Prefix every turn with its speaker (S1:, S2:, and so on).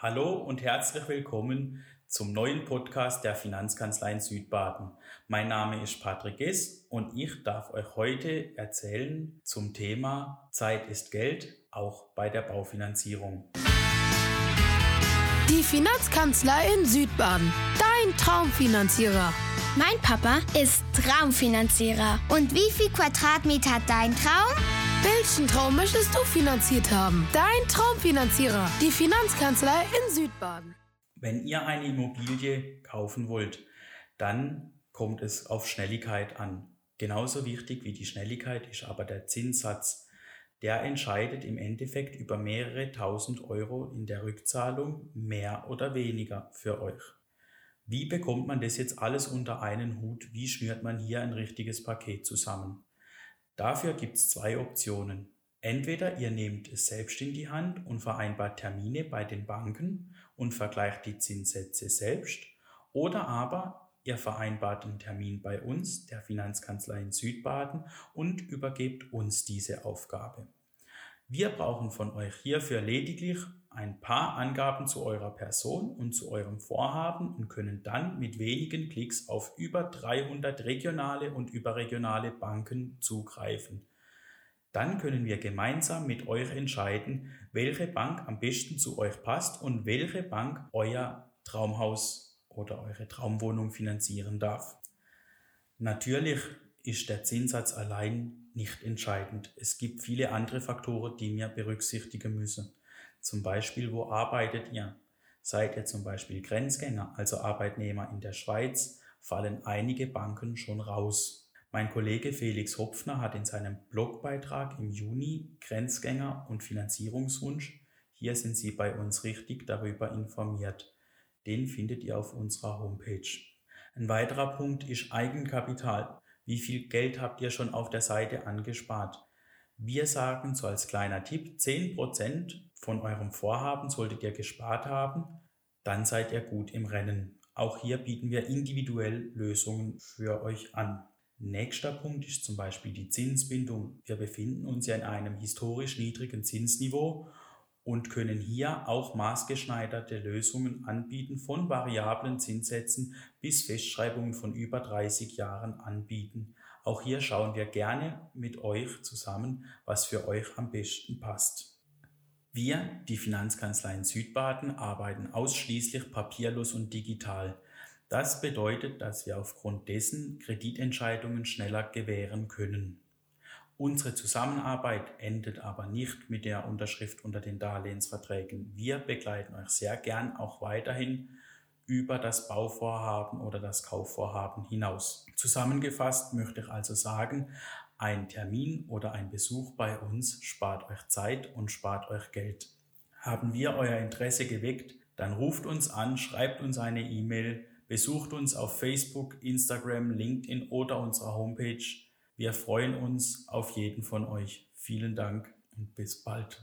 S1: Hallo und herzlich willkommen zum neuen Podcast der Finanzkanzlei in Südbaden. Mein Name ist Patrick Gess und ich darf euch heute erzählen zum Thema Zeit ist Geld, auch bei der Baufinanzierung.
S2: Die Finanzkanzlei in Südbaden, dein Traumfinanzierer.
S3: Mein Papa ist Traumfinanzierer. Und wie viel Quadratmeter hat dein Traum?
S2: Welchen Traum möchtest du finanziert haben? Dein Traumfinanzierer, die Finanzkanzlei in Südbaden.
S1: Wenn ihr eine Immobilie kaufen wollt, dann kommt es auf Schnelligkeit an. Genauso wichtig wie die Schnelligkeit ist aber der Zinssatz. Der entscheidet im Endeffekt über mehrere tausend Euro in der Rückzahlung mehr oder weniger für euch. Wie bekommt man das jetzt alles unter einen Hut? Wie schnürt man hier ein richtiges Paket zusammen? Dafür gibt es zwei Optionen. Entweder ihr nehmt es selbst in die Hand und vereinbart Termine bei den Banken und vergleicht die Zinssätze selbst, oder aber ihr vereinbart einen Termin bei uns, der Finanzkanzlei in Südbaden, und übergebt uns diese Aufgabe. Wir brauchen von euch hierfür lediglich ein paar Angaben zu eurer Person und zu eurem Vorhaben und können dann mit wenigen Klicks auf über 300 regionale und überregionale Banken zugreifen. Dann können wir gemeinsam mit euch entscheiden, welche Bank am besten zu euch passt und welche Bank euer Traumhaus oder eure Traumwohnung finanzieren darf. Natürlich ist der Zinssatz allein nicht entscheidend. Es gibt viele andere Faktoren, die wir berücksichtigen müssen. Zum Beispiel, wo arbeitet ihr? Seid ihr zum Beispiel Grenzgänger, also Arbeitnehmer in der Schweiz, fallen einige Banken schon raus. Mein Kollege Felix Hopfner hat in seinem Blogbeitrag im Juni Grenzgänger und Finanzierungswunsch, hier sind Sie bei uns richtig darüber informiert. Den findet ihr auf unserer Homepage. Ein weiterer Punkt ist Eigenkapital. Wie viel Geld habt ihr schon auf der Seite angespart? Wir sagen so als kleiner Tipp, 10% von eurem Vorhaben solltet ihr gespart haben, dann seid ihr gut im Rennen. Auch hier bieten wir individuell Lösungen für euch an. Nächster Punkt ist zum Beispiel die Zinsbindung. Wir befinden uns ja in einem historisch niedrigen Zinsniveau und können hier auch maßgeschneiderte Lösungen anbieten von variablen Zinssätzen bis Festschreibungen von über 30 Jahren anbieten. Auch hier schauen wir gerne mit euch zusammen, was für euch am besten passt. Wir, die Finanzkanzlei in Südbaden, arbeiten ausschließlich papierlos und digital. Das bedeutet, dass wir aufgrund dessen Kreditentscheidungen schneller gewähren können. Unsere Zusammenarbeit endet aber nicht mit der Unterschrift unter den Darlehensverträgen. Wir begleiten euch sehr gern auch weiterhin über das Bauvorhaben oder das Kaufvorhaben hinaus. Zusammengefasst möchte ich also sagen, ein Termin oder ein Besuch bei uns spart euch Zeit und spart euch Geld. Haben wir euer Interesse geweckt, dann ruft uns an, schreibt uns eine E-Mail, besucht uns auf Facebook, Instagram, LinkedIn oder unserer Homepage. Wir freuen uns auf jeden von euch. Vielen Dank und bis bald.